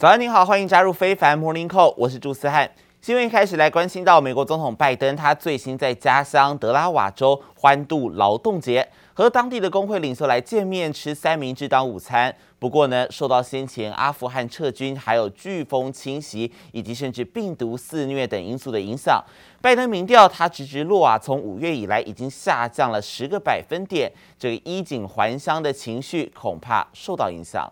早安，您好，欢迎加入非凡 Morning Call，我是朱思翰。新闻一开始来关心到美国总统拜登，他最新在家乡德拉瓦州欢度劳动节，和当地的工会领袖来见面，吃三明治当午餐。不过呢，受到先前阿富汗撤军、还有飓风侵袭，以及甚至病毒肆虐等因素的影响，拜登民调他直直落啊，从五月以来已经下降了十个百分点，这个衣锦还乡的情绪恐怕受到影响。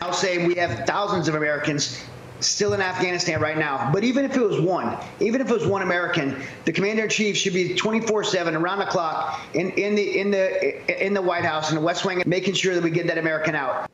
I'll say we have thousands of Americans still in Afghanistan right now. But even if it was one, even if it was one American, the commander in chief should be 24/7 around the clock in, in the in the in the White House in the West Wing, making sure that we get that American out.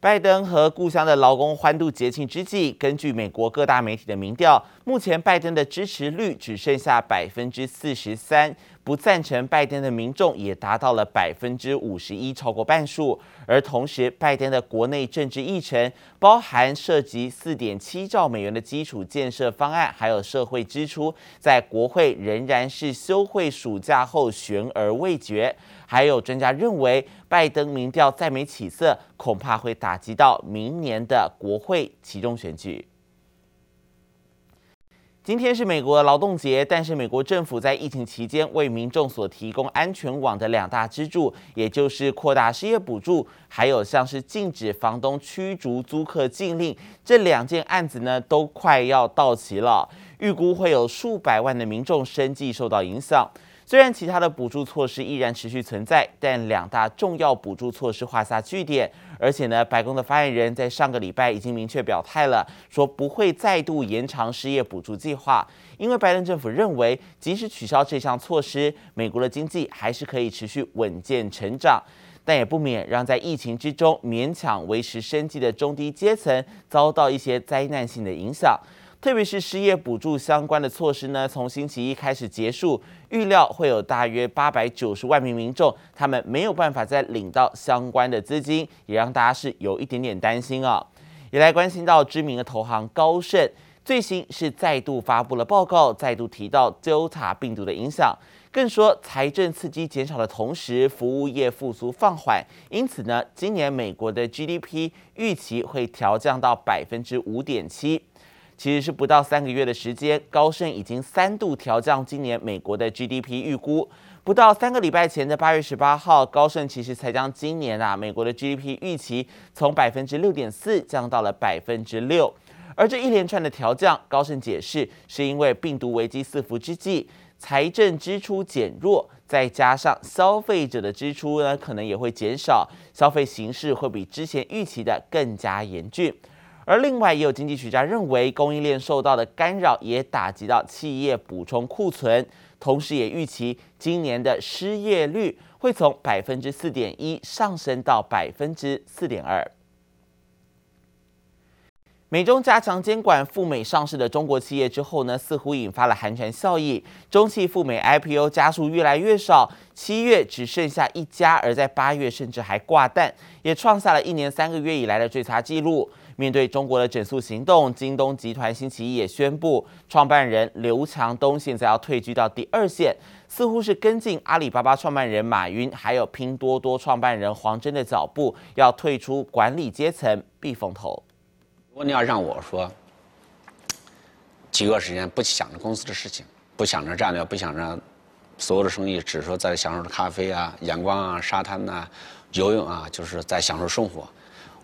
拜登和故乡的劳工欢度节庆之际，根据美国各大媒体的民调， 目前拜登的支持率只剩下百分之四十三。不赞成拜登的民众也达到了百分之五十一，超过半数。而同时，拜登的国内政治议程包含涉及四点七兆美元的基础建设方案，还有社会支出，在国会仍然是休会暑假后悬而未决。还有专家认为，拜登民调再没起色，恐怕会打击到明年的国会期中选举。今天是美国劳动节，但是美国政府在疫情期间为民众所提供安全网的两大支柱，也就是扩大失业补助，还有像是禁止房东驱逐租客禁令，这两件案子呢都快要到期了，预估会有数百万的民众生计受到影响。虽然其他的补助措施依然持续存在，但两大重要补助措施画下句点。而且呢，白宫的发言人在上个礼拜已经明确表态了，说不会再度延长失业补助计划，因为拜登政府认为，即使取消这项措施，美国的经济还是可以持续稳健成长，但也不免让在疫情之中勉强维持生计的中低阶层遭到一些灾难性的影响。特别是失业补助相关的措施呢，从星期一开始结束，预料会有大约八百九十万名民众，他们没有办法再领到相关的资金，也让大家是有一点点担心啊。也来关心到知名的投行高盛，最新是再度发布了报告，再度提到 Delta 病毒的影响，更说财政刺激减少的同时，服务业复苏放缓，因此呢，今年美国的 GDP 预期会调降到百分之五点七。其实是不到三个月的时间，高盛已经三度调降今年美国的 GDP 预估。不到三个礼拜前的八月十八号，高盛其实才将今年啊美国的 GDP 预期从百分之六点四降到了百分之六。而这一连串的调降，高盛解释是因为病毒危机四伏之际，财政支出减弱，再加上消费者的支出呢可能也会减少，消费形势会比之前预期的更加严峻。而另外，也有经济学家认为，供应链受到的干扰也打击到企业补充库存，同时也预期今年的失业率会从百分之四点一上升到百分之四点二。美中加强监管赴美上市的中国企业之后呢，似乎引发了寒蝉效应，中企赴美 IPO 家数越来越少，七月只剩下一家，而在八月甚至还挂蛋，也创下了一年三个月以来的最差纪录。面对中国的整肃行动，京东集团星期一也宣布，创办人刘强东现在要退居到第二线，似乎是跟进阿里巴巴创办人马云，还有拼多多创办人黄峥的脚步，要退出管理阶层避风头。如果你要让我说，几个时间不想着公司的事情，不想着战略，不想着所有的生意，只说在享受着咖啡啊、阳光啊、沙滩呐、啊、游泳啊，就是在享受生活，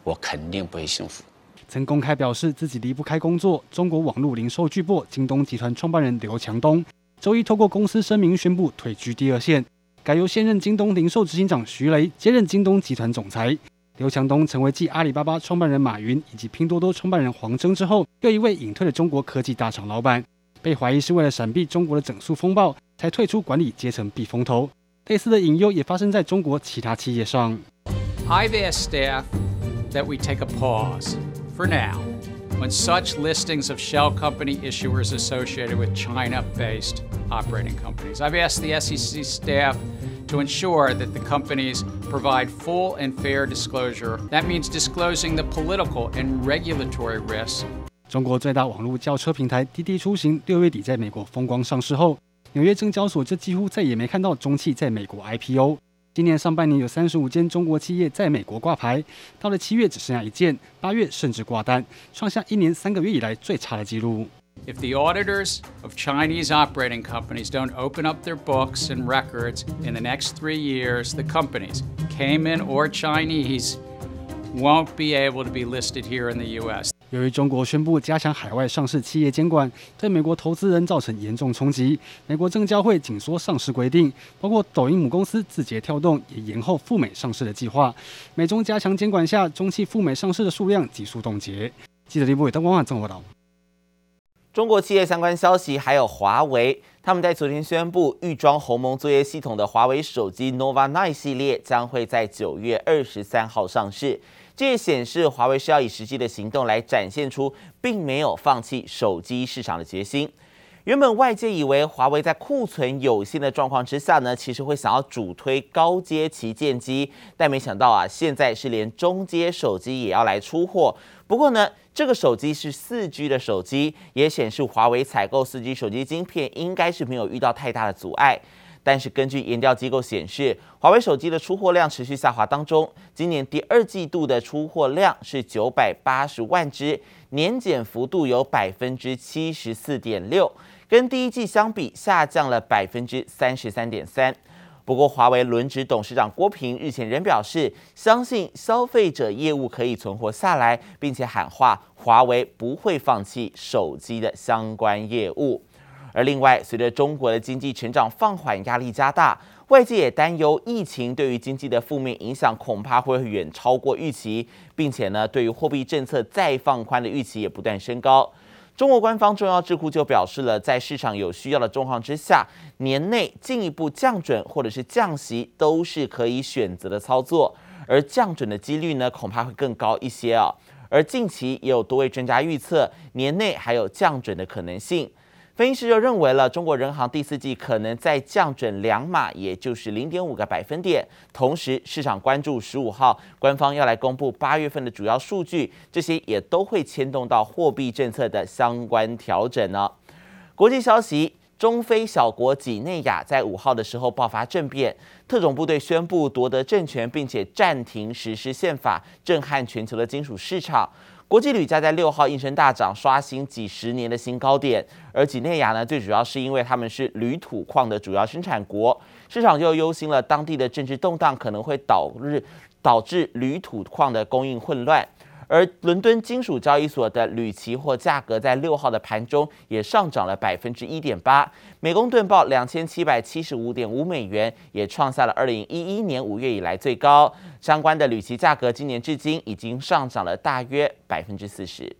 我肯定不会幸福。曾公开表示自己离不开工作。中国网络零售巨擘京东集团创办人刘强东周一透过公司声明宣布退居第二线，改由现任京东零售执行长徐雷接任京东集团总裁。刘强东成为继阿里巴巴创办人马云以及拼多多创办人黄峥之后，又一位隐退的中国科技大厂老板，被怀疑是为了闪避中国的整肃风暴，才退出管理阶层避风头。类似的隐忧也发生在中国其他企业上。I've asked staff that we take a pause. For now, when such listings of shell company issuers associated with China-based operating companies, I've asked the SEC staff to ensure that the companies provide full and fair disclosure. That means disclosing the political and regulatory risks. 中国最大网络叫车平台滴滴出行六月底在美国风光上市后，纽约证交所就几乎再也没看到中企在美国 IPO。 今年上半年有三十五间中国企业在美国挂牌，到了七月只剩下一件，八月甚至挂单，创下一年三个月以来最差的纪录。If the auditors of Chinese operating companies don't open up their books and records in the next three years, the companies, Cayman or Chinese, won't be able to be listed here in the U.S. 由于中国宣布加强海外上市企业监管，对美国投资人造成严重冲击。美国证交会紧缩上市规定，包括抖音母公司字节跳动也延后赴美上市的计划。美中加强监管下，中企赴美上市的数量急速冻结。记者李博伟、邓光焕综合报道。中国企业相关消息，还有华为，他们在昨天宣布，预装鸿蒙作业系统的华为手机 Nova 9系列将会在九月二十三号上市。这也显示华为是要以实际的行动来展现出并没有放弃手机市场的决心。原本外界以为华为在库存有限的状况之下呢，其实会想要主推高阶旗舰机，但没想到啊，现在是连中阶手机也要来出货。不过呢，这个手机是四 G 的手机，也显示华为采购四 G 手机晶片应该是没有遇到太大的阻碍。但是根据研调机构显示，华为手机的出货量持续下滑当中，今年第二季度的出货量是九百八十万只，年减幅度有百分之七十四点六，跟第一季相比下降了百分之三十三点三。不过，华为轮值董事长郭平日前仍表示，相信消费者业务可以存活下来，并且喊话华为不会放弃手机的相关业务。而另外，随着中国的经济成长放缓，压力加大，外界也担忧疫情对于经济的负面影响恐怕会远超过预期，并且呢，对于货币政策再放宽的预期也不断升高。中国官方重要智库就表示了，在市场有需要的状况之下，年内进一步降准或者是降息都是可以选择的操作，而降准的几率呢，恐怕会更高一些啊。而近期也有多位专家预测，年内还有降准的可能性。分析师就认为了，中国人行第四季可能再降准两码，也就是零点五个百分点。同时，市场关注十五号官方要来公布八月份的主要数据，这些也都会牵动到货币政策的相关调整呢。国际消息：中非小国几内亚在五号的时候爆发政变，特种部队宣布夺得政权，并且暂停实施宪法，震撼全球的金属市场。国际铝价在六号应声大涨，刷新几十年的新高点。而几内亚呢，最主要是因为他们是铝土矿的主要生产国，市场就忧心了，当地的政治动荡可能会导致导致铝土矿的供应混乱。而伦敦金属交易所的铝期货价格在六号的盘中也上涨了百分之一点八，每公吨报两千七百七十五点五美元，也创下了二零一一年五月以来最高。相关的铝期价格今年至今已经上涨了大约百分之四十。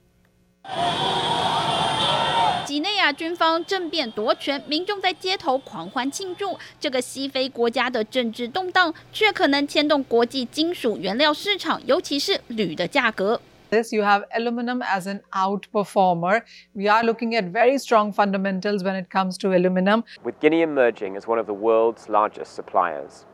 几内亚军方政变夺权，民众在街头狂欢庆祝。这个西非国家的政治动荡，却可能牵动国际金属原料市场，尤其是铝的价格。This you have aluminum as an outperformer. We are looking at very strong fundamentals when it comes to aluminum. With Guinea emerging as one of the world's largest suppliers,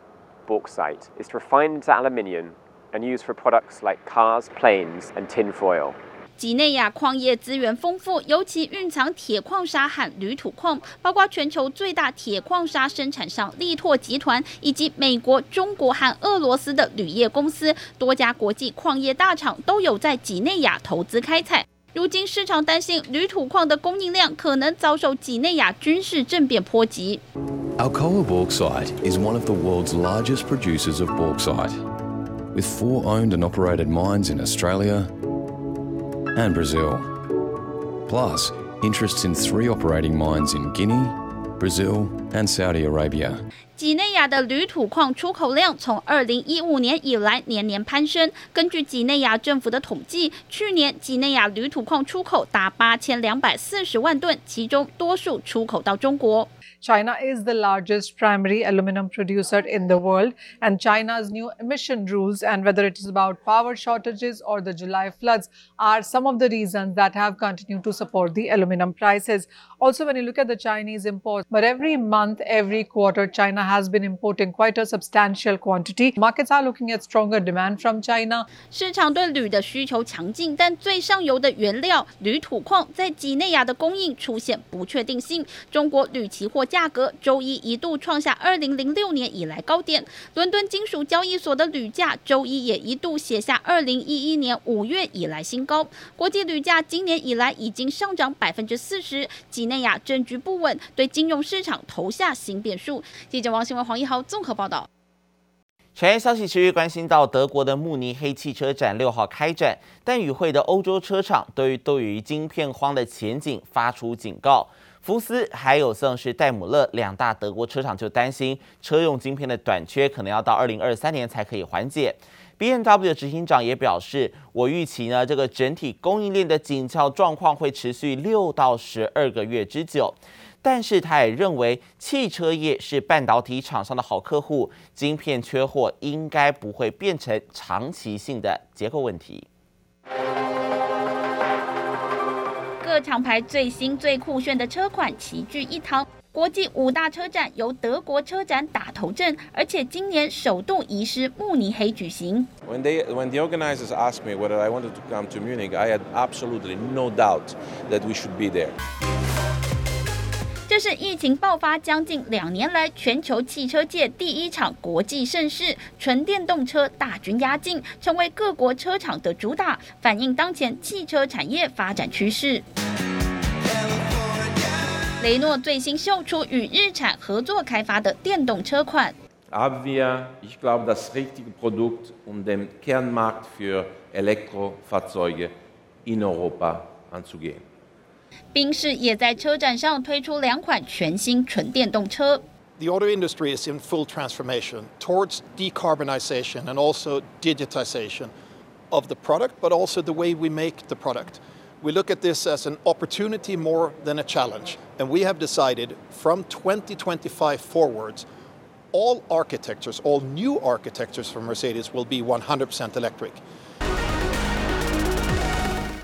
bauxite is refined into aluminium and used for products like cars, planes, and tin foil. 几内亚矿业资源丰富，尤其蕴藏铁矿砂和铝土矿，包括全球最大铁矿砂生产商力拓集团，以及美国、中国和俄罗斯的铝业公司，多家国际矿业大厂都有在几内亚投资开采。如今市场担心铝土矿的供应量可能遭受几内亚军事政变波及。Alcoa Bauxite is one of the world's largest producers of bauxite, with four owned and operated mines in Australia. And Brazil, plus interests in three operating mines in Guinea, Brazil, and Saudi Arabia. 几内亚的铝土矿出口量从二零一五年以来年年攀升。根据几内亚政府的统计，去年几内亚铝土矿出口达八千两百四十万吨，其中多数出口到中国。China is the largest primary aluminum producer in the world, and China's new emission rules, and whether it is about power shortages or the July floods, are some of the reasons that have continued to support the aluminum prices. Also, when you look at the Chinese imports, but every month, every quarter, China has been importing quite a substantial quantity. Markets are looking at stronger demand from China. 市场对铝的需求强劲，但最上游的原料铝土矿在几内亚的供应出现不确定性。中国铝期货价格周一一度创下二零零六年以来高点。伦敦金属交易所的铝价周一也一度写下二零一一年五月以来新高。国际铝价今年以来已经上涨百分之四十。几内亚政局不稳，对金融市场投下新变数。记者王新文、黄一豪综合报道。产业消息持续关心到德国的慕尼黑汽车展六号开展，但与会的欧洲车厂对于对于晶片荒的前景发出警告。福斯还有像是戴姆勒两大德国车厂就担心车用晶片的短缺可能要到二零二三年才可以缓解。BMW 的执行长也表示，我预期呢这个整体供应链的紧俏状况会持续六到十二个月之久。但是他也认为，汽车业是半导体厂商的好客户，晶片缺货应该不会变成长期性的结构问题。各厂牌最新最酷炫的车款齐聚一堂，国际五大车展由德国车展打头阵，而且今年首度移师慕尼黑举行。When they, when the organizers asked me whether I wanted to come to Munich, I had absolutely no doubt that we should be there. 这是疫情爆发将近两年来全球汽车界第一场国际盛事，纯电动车大军压境，成为各国车厂的主打，反映当前汽车产业发展趋势。雷诺最新秀出与日产合作开发的电动车款。Ich glaube, das richtige Produkt, um den Kernmarkt für Elektrofahrzeuge in Europa anzugehen 宾士也在车展上推出两款全新纯电动车。The auto industry is in full transformation towards decarbonization and also digitization of the product, but also the way we make the product. We look at this as an opportunity more than a challenge, and we have decided from 2025 forwards, all architectures, all new architectures for Mercedes will be 100% electric.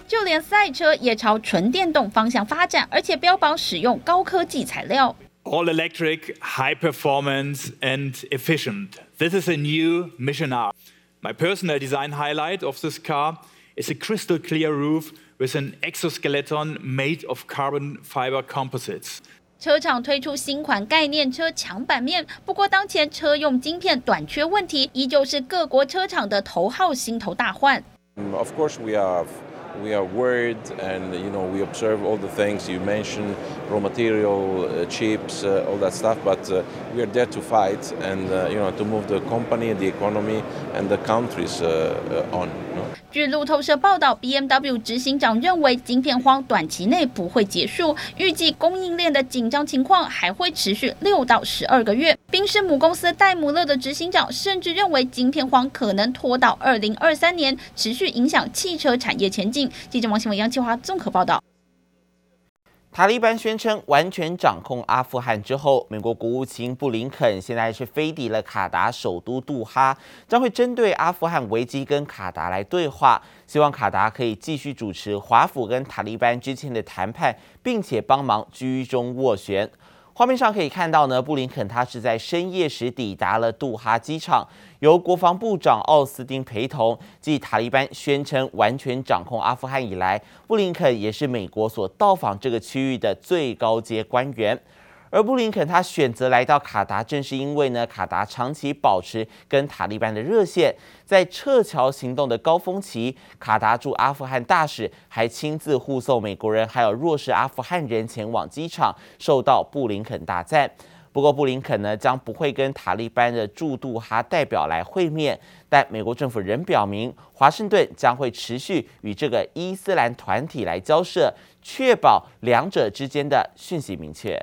就连赛车也朝纯电动方向发展，而且标榜使用高科技材料。All electric, high performance and efficient. This is a new Mission R. My personal design highlight of this car is a crystal clear roof with an exoskeleton made of carbon fiber composites. 车厂推出新款概念车抢版面，不过当前车用晶片短缺问题依旧是各国车厂的头号心头大患。Of course, we are. We are worried, and you know we observe all the things you mentioned, raw material, uh, chips, uh, all that stuff. But uh, we are there to fight, and uh, you know to move the company, the economy, and the countries uh, uh, on. 据路透社报道，BMW 执行长认为晶片荒短期内不会结束，预计供应链的紧张情况还会持续六到十二个月。 宾士母公司戴姆勒的执行长甚至认为晶片荒可能拖到二零二三年，持续影响汽车产业前景。记者王新文、杨启华综合报道。塔利班宣称完全掌控阿富汗之后，美国国务卿布林肯现在是飞抵了卡达首都杜哈，将会针对阿富汗危机跟卡达来对话，希望卡达可以继续主持华府跟塔利班之间的谈判，并且帮忙居中斡旋。画面上可以看到呢，布林肯他是在深夜时抵达了杜哈机场，由国防部长奥斯汀陪同。继塔利班宣称完全掌控阿富汗以来，布林肯也是美国所到访这个区域的最高阶官员。而布林肯他选择来到卡达，正是因为呢，卡达长期保持跟塔利班的热线，在撤侨行动的高峰期，卡达驻阿富汗大使还亲自护送美国人还有弱势阿富汗人前往机场，受到布林肯大赞。不过布林肯呢，将不会跟塔利班的驻杜哈代表来会面，但美国政府仍表明，华盛顿将会持续与这个伊斯兰团体来交涉，确保两者之间的讯息明确。